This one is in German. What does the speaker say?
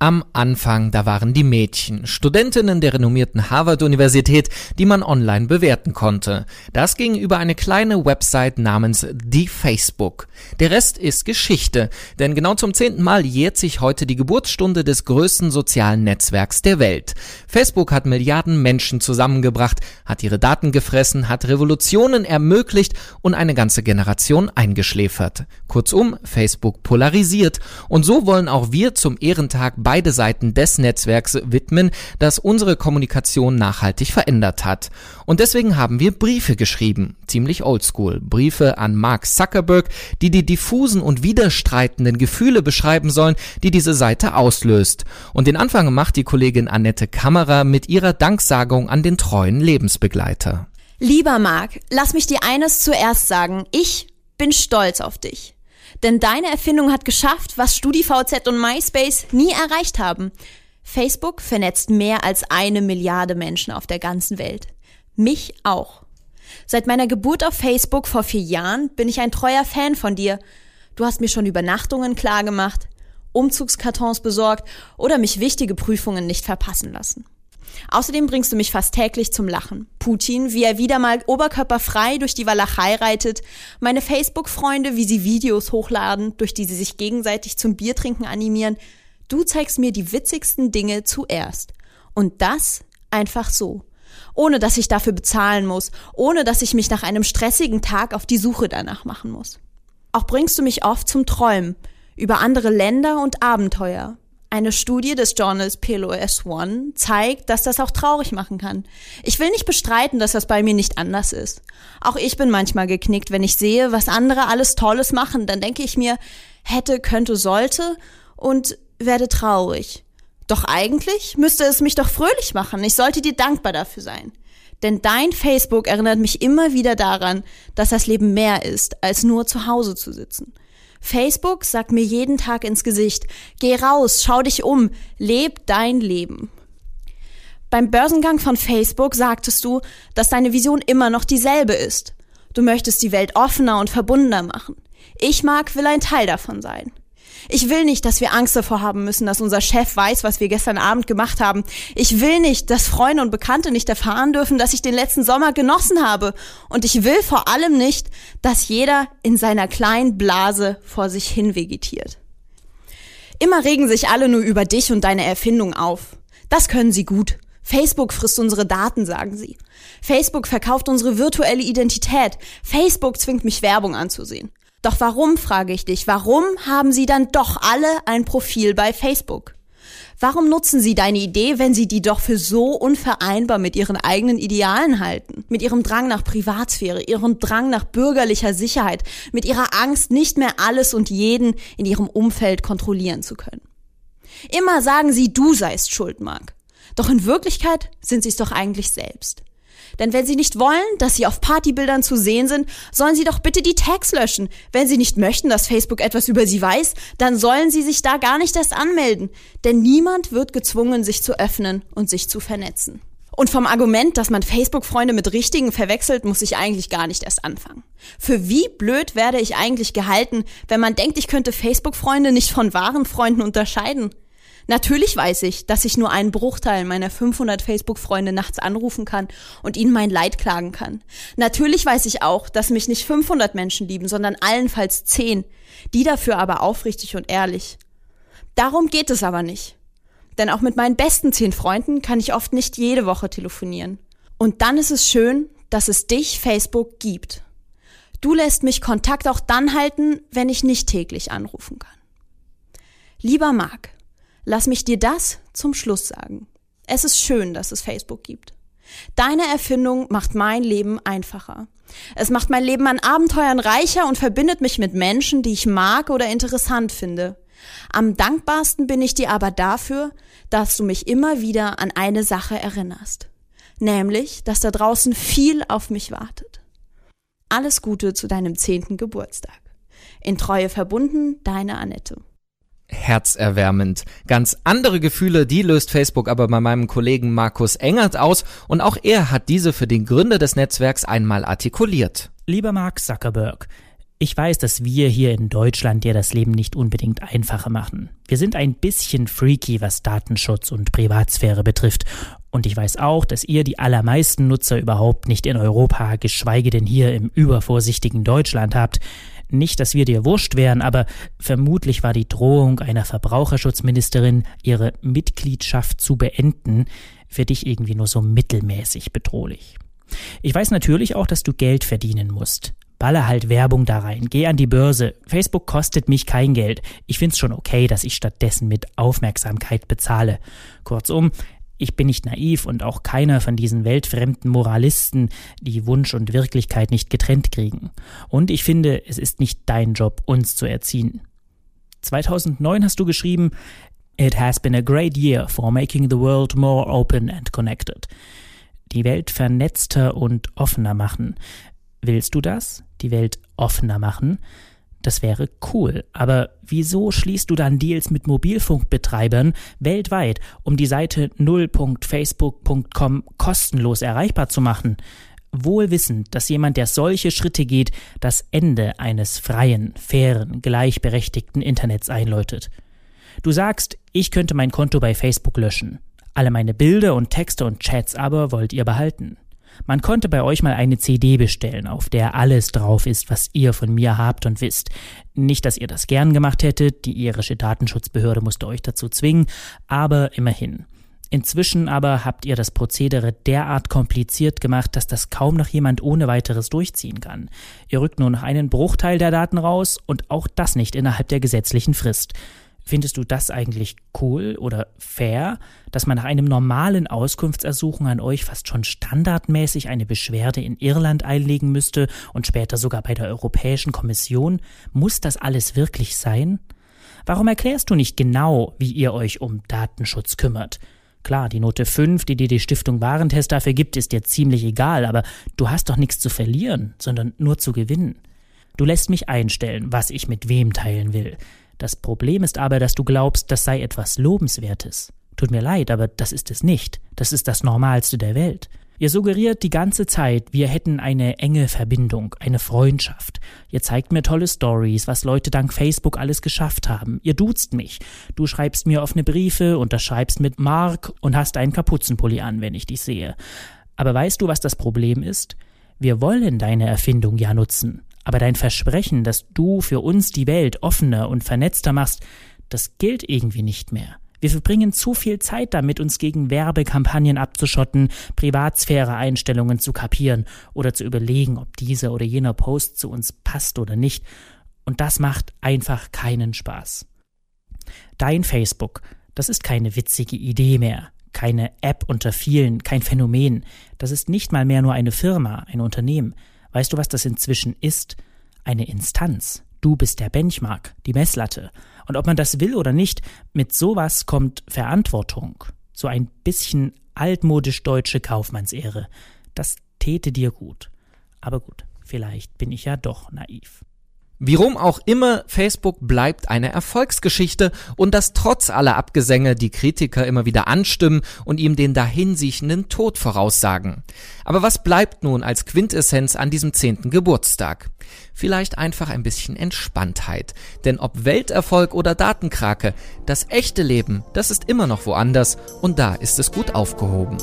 Am Anfang, da waren die Mädchen, Studentinnen der renommierten Harvard-Universität, die man online bewerten konnte. Das ging über eine kleine Website namens The Facebook. Der Rest ist Geschichte, denn genau zum zehnten Mal jährt sich heute die Geburtsstunde des größten sozialen Netzwerks der Welt. Facebook hat Milliarden Menschen zusammengebracht, hat ihre Daten gefressen, hat Revolutionen ermöglicht und eine ganze Generation eingeschläfert. Kurzum, Facebook polarisiert. Und so wollen auch wir zum Ehrentag beide Seiten des Netzwerks widmen, das unsere Kommunikation nachhaltig verändert hat. Und deswegen haben wir Briefe geschrieben, ziemlich oldschool, Briefe an Mark Zuckerberg, die die diffusen und widerstreitenden Gefühle beschreiben sollen, die diese Seite auslöst. Und den Anfang macht die Kollegin Annette Kammerer mit ihrer Danksagung an den treuen Lebensbegleiter. Lieber Mark, lass mich dir eines zuerst sagen. Ich bin stolz auf dich. Denn deine Erfindung hat geschafft, was StudiVZ und MySpace nie erreicht haben. Facebook vernetzt mehr als eine Milliarde Menschen auf der ganzen Welt. Mich auch. Seit meiner Geburt auf Facebook vor vier Jahren bin ich ein treuer Fan von dir. Du hast mir schon Übernachtungen klargemacht, Umzugskartons besorgt oder mich wichtige Prüfungen nicht verpassen lassen. Außerdem bringst du mich fast täglich zum Lachen. Putin, wie er wieder mal oberkörperfrei durch die Walachei reitet, meine Facebook-Freunde, wie sie Videos hochladen, durch die sie sich gegenseitig zum Biertrinken animieren. Du zeigst mir die witzigsten Dinge zuerst. Und das einfach so. Ohne dass ich dafür bezahlen muss, ohne dass ich mich nach einem stressigen Tag auf die Suche danach machen muss. Auch bringst du mich oft zum Träumen über andere Länder und Abenteuer, eine Studie des Journals PLOS One zeigt, dass das auch traurig machen kann. Ich will nicht bestreiten, dass das bei mir nicht anders ist. Auch ich bin manchmal geknickt, wenn ich sehe, was andere alles Tolles machen. Dann denke ich mir, hätte, könnte, sollte und werde traurig. Doch eigentlich müsste es mich doch fröhlich machen. Ich sollte dir dankbar dafür sein. Denn dein Facebook erinnert mich immer wieder daran, dass das Leben mehr ist, als nur zu Hause zu sitzen. Facebook sagt mir jeden Tag ins Gesicht, geh raus, schau dich um, leb dein Leben. Beim Börsengang von Facebook sagtest du, dass deine Vision immer noch dieselbe ist. Du möchtest die Welt offener und verbundener machen. Ich mag, will ein Teil davon sein. Ich will nicht, dass wir Angst davor haben müssen, dass unser Chef weiß, was wir gestern Abend gemacht haben. Ich will nicht, dass Freunde und Bekannte nicht erfahren dürfen, dass ich den letzten Sommer genossen habe. Und ich will vor allem nicht, dass jeder in seiner kleinen Blase vor sich hin vegetiert. Immer regen sich alle nur über dich und deine Erfindung auf. Das können sie gut. Facebook frisst unsere Daten, sagen sie. Facebook verkauft unsere virtuelle Identität. Facebook zwingt mich Werbung anzusehen. Doch warum, frage ich dich, warum haben sie dann doch alle ein Profil bei Facebook? Warum nutzen sie deine Idee, wenn sie die doch für so unvereinbar mit ihren eigenen Idealen halten? Mit ihrem Drang nach Privatsphäre, ihrem Drang nach bürgerlicher Sicherheit, mit ihrer Angst, nicht mehr alles und jeden in ihrem Umfeld kontrollieren zu können. Immer sagen sie, du seist schuld, Mark. Doch in Wirklichkeit sind sie es doch eigentlich selbst. Denn wenn Sie nicht wollen, dass Sie auf Partybildern zu sehen sind, sollen Sie doch bitte die Tags löschen. Wenn Sie nicht möchten, dass Facebook etwas über Sie weiß, dann sollen Sie sich da gar nicht erst anmelden. Denn niemand wird gezwungen, sich zu öffnen und sich zu vernetzen. Und vom Argument, dass man Facebook-Freunde mit richtigen verwechselt, muss ich eigentlich gar nicht erst anfangen. Für wie blöd werde ich eigentlich gehalten, wenn man denkt, ich könnte Facebook-Freunde nicht von wahren Freunden unterscheiden? Natürlich weiß ich, dass ich nur einen Bruchteil meiner 500 Facebook-Freunde nachts anrufen kann und ihnen mein Leid klagen kann. Natürlich weiß ich auch, dass mich nicht 500 Menschen lieben, sondern allenfalls 10. Die dafür aber aufrichtig und ehrlich. Darum geht es aber nicht. Denn auch mit meinen besten 10 Freunden kann ich oft nicht jede Woche telefonieren. Und dann ist es schön, dass es dich, Facebook, gibt. Du lässt mich Kontakt auch dann halten, wenn ich nicht täglich anrufen kann. Lieber Marc, Lass mich dir das zum Schluss sagen. Es ist schön, dass es Facebook gibt. Deine Erfindung macht mein Leben einfacher. Es macht mein Leben an Abenteuern reicher und verbindet mich mit Menschen, die ich mag oder interessant finde. Am dankbarsten bin ich dir aber dafür, dass du mich immer wieder an eine Sache erinnerst. Nämlich, dass da draußen viel auf mich wartet. Alles Gute zu deinem zehnten Geburtstag. In Treue verbunden, deine Annette herzerwärmend. Ganz andere Gefühle, die löst Facebook aber bei meinem Kollegen Markus Engert aus und auch er hat diese für den Gründer des Netzwerks einmal artikuliert. Lieber Mark Zuckerberg, ich weiß, dass wir hier in Deutschland dir das Leben nicht unbedingt einfacher machen. Wir sind ein bisschen freaky, was Datenschutz und Privatsphäre betrifft. Und ich weiß auch, dass ihr die allermeisten Nutzer überhaupt nicht in Europa, geschweige denn hier im übervorsichtigen Deutschland habt. Nicht, dass wir dir wurscht wären, aber vermutlich war die Drohung einer Verbraucherschutzministerin, ihre Mitgliedschaft zu beenden, für dich irgendwie nur so mittelmäßig bedrohlich. Ich weiß natürlich auch, dass du Geld verdienen musst. Balle halt Werbung da rein, geh an die Börse. Facebook kostet mich kein Geld. Ich find's schon okay, dass ich stattdessen mit Aufmerksamkeit bezahle. Kurzum, ich bin nicht naiv und auch keiner von diesen weltfremden Moralisten, die Wunsch und Wirklichkeit nicht getrennt kriegen. Und ich finde, es ist nicht dein Job, uns zu erziehen. 2009 hast du geschrieben, It has been a great year for making the world more open and connected. Die Welt vernetzter und offener machen. Willst du das? Die Welt offener machen? Das wäre cool. Aber wieso schließt du dann Deals mit Mobilfunkbetreibern weltweit, um die Seite 0.facebook.com kostenlos erreichbar zu machen? Wohl wissend, dass jemand, der solche Schritte geht, das Ende eines freien, fairen, gleichberechtigten Internets einläutet. Du sagst, ich könnte mein Konto bei Facebook löschen. Alle meine Bilder und Texte und Chats aber wollt ihr behalten. Man konnte bei euch mal eine CD bestellen, auf der alles drauf ist, was ihr von mir habt und wisst. Nicht, dass ihr das gern gemacht hättet, die irische Datenschutzbehörde musste euch dazu zwingen, aber immerhin. Inzwischen aber habt ihr das Prozedere derart kompliziert gemacht, dass das kaum noch jemand ohne weiteres durchziehen kann. Ihr rückt nur noch einen Bruchteil der Daten raus und auch das nicht innerhalb der gesetzlichen Frist. Findest du das eigentlich cool oder fair, dass man nach einem normalen Auskunftsersuchen an euch fast schon standardmäßig eine Beschwerde in Irland einlegen müsste und später sogar bei der Europäischen Kommission? Muss das alles wirklich sein? Warum erklärst du nicht genau, wie ihr euch um Datenschutz kümmert? Klar, die Note 5, die dir die Stiftung Warentest dafür gibt, ist dir ziemlich egal, aber du hast doch nichts zu verlieren, sondern nur zu gewinnen. Du lässt mich einstellen, was ich mit wem teilen will. Das Problem ist aber, dass du glaubst, das sei etwas Lobenswertes. Tut mir leid, aber das ist es nicht. Das ist das Normalste der Welt. Ihr suggeriert die ganze Zeit, wir hätten eine enge Verbindung, eine Freundschaft. Ihr zeigt mir tolle Stories, was Leute dank Facebook alles geschafft haben. Ihr duzt mich. Du schreibst mir offene Briefe, unterschreibst mit Mark und hast einen Kapuzenpulli an, wenn ich dich sehe. Aber weißt du, was das Problem ist? Wir wollen deine Erfindung ja nutzen. Aber dein Versprechen, dass du für uns die Welt offener und vernetzter machst, das gilt irgendwie nicht mehr. Wir verbringen zu viel Zeit damit, uns gegen Werbekampagnen abzuschotten, Privatsphäre-Einstellungen zu kapieren oder zu überlegen, ob dieser oder jener Post zu uns passt oder nicht. Und das macht einfach keinen Spaß. Dein Facebook, das ist keine witzige Idee mehr, keine App unter vielen, kein Phänomen. Das ist nicht mal mehr nur eine Firma, ein Unternehmen. Weißt du, was das inzwischen ist? Eine Instanz. Du bist der Benchmark, die Messlatte. Und ob man das will oder nicht, mit sowas kommt Verantwortung. So ein bisschen altmodisch deutsche Kaufmannsehre. Das täte dir gut. Aber gut, vielleicht bin ich ja doch naiv. Wie rum auch immer, Facebook bleibt eine Erfolgsgeschichte und das trotz aller Abgesänge, die Kritiker immer wieder anstimmen und ihm den dahinsiechenden Tod voraussagen. Aber was bleibt nun als Quintessenz an diesem zehnten Geburtstag? Vielleicht einfach ein bisschen Entspanntheit. Denn ob Welterfolg oder Datenkrake, das echte Leben, das ist immer noch woanders und da ist es gut aufgehoben.